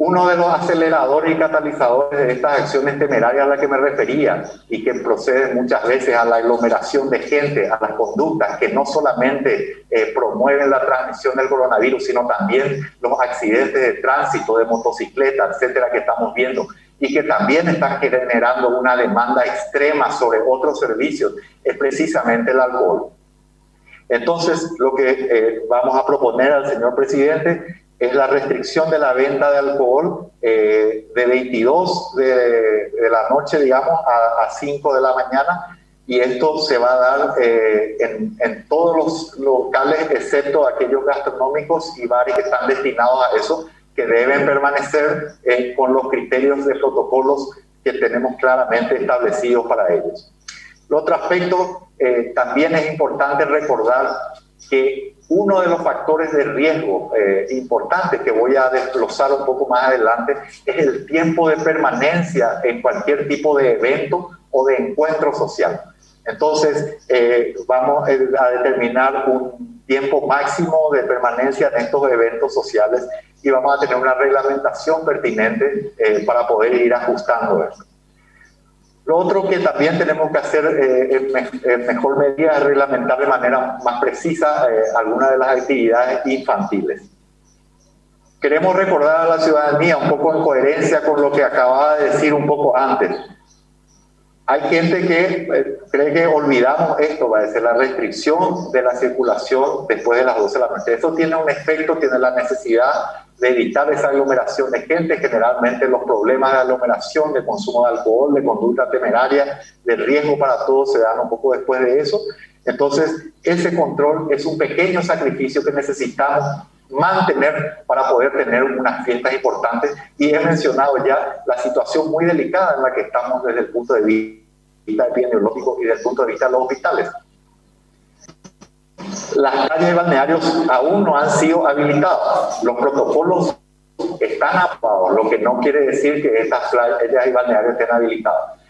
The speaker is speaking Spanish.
uno de los aceleradores y catalizadores de estas acciones temerarias a las que me refería y que procede muchas veces a la aglomeración de gente, a las conductas que no solamente eh, promueven la transmisión del coronavirus, sino también los accidentes de tránsito, de motocicleta, etcétera, que estamos viendo y que también están generando una demanda extrema sobre otros servicios, es precisamente el alcohol. Entonces, lo que eh, vamos a proponer al señor presidente es la restricción de la venta de alcohol eh, de 22 de, la noche, digamos, a, 5 de la mañana. Y esto se va a dar eh, en, todos los locales, excepto aquellos gastronómicos y bares que están destinados a eso, que deben permanecer eh, con los criterios de protocolos que tenemos claramente establecidos para ellos. El otro aspecto, también es importante recordar que uno de los factores de riesgo eh, importantes que voy a desglosar un poco más adelante es el tiempo de permanencia en cualquier tipo de evento o de encuentro social. Entonces, eh, vamos eh, a determinar un tiempo máximo de permanencia en estos eventos sociales y vamos a tener una reglamentación pertinente para poder ir ajustando eso. Lo otro que también tenemos que hacer eh, en, mejor medida es reglamentar de manera más precisa eh, algunas de las actividades infantiles. Queremos recordar a la ciudadanía, un poco en coherencia con lo que acababa de decir un poco antes. Hay gente que eh, cree que olvidamos esto, va a decir la restricción de la circulación después de las 12 de la noche. Eso tiene un efecto, tiene la necesidad de evitar esa aglomeración de gente. Generalmente los problemas de aglomeración, de consumo de alcohol, de conducta temeraria, de riesgo para todos se dan un poco después de eso. Entonces, ese control es un pequeño sacrificio que necesitamos mantener para poder tener unas fiestas importantes. Y he mencionado ya la situación muy delicada en la que estamos desde el punto de vista epidemiológico y desde el punto de vista de los hospitales las calles y balnearios aún no han sido habilitadas. Los protocolos están aprobados, lo que no quiere decir que estas playas y balnearios estén habilitadas.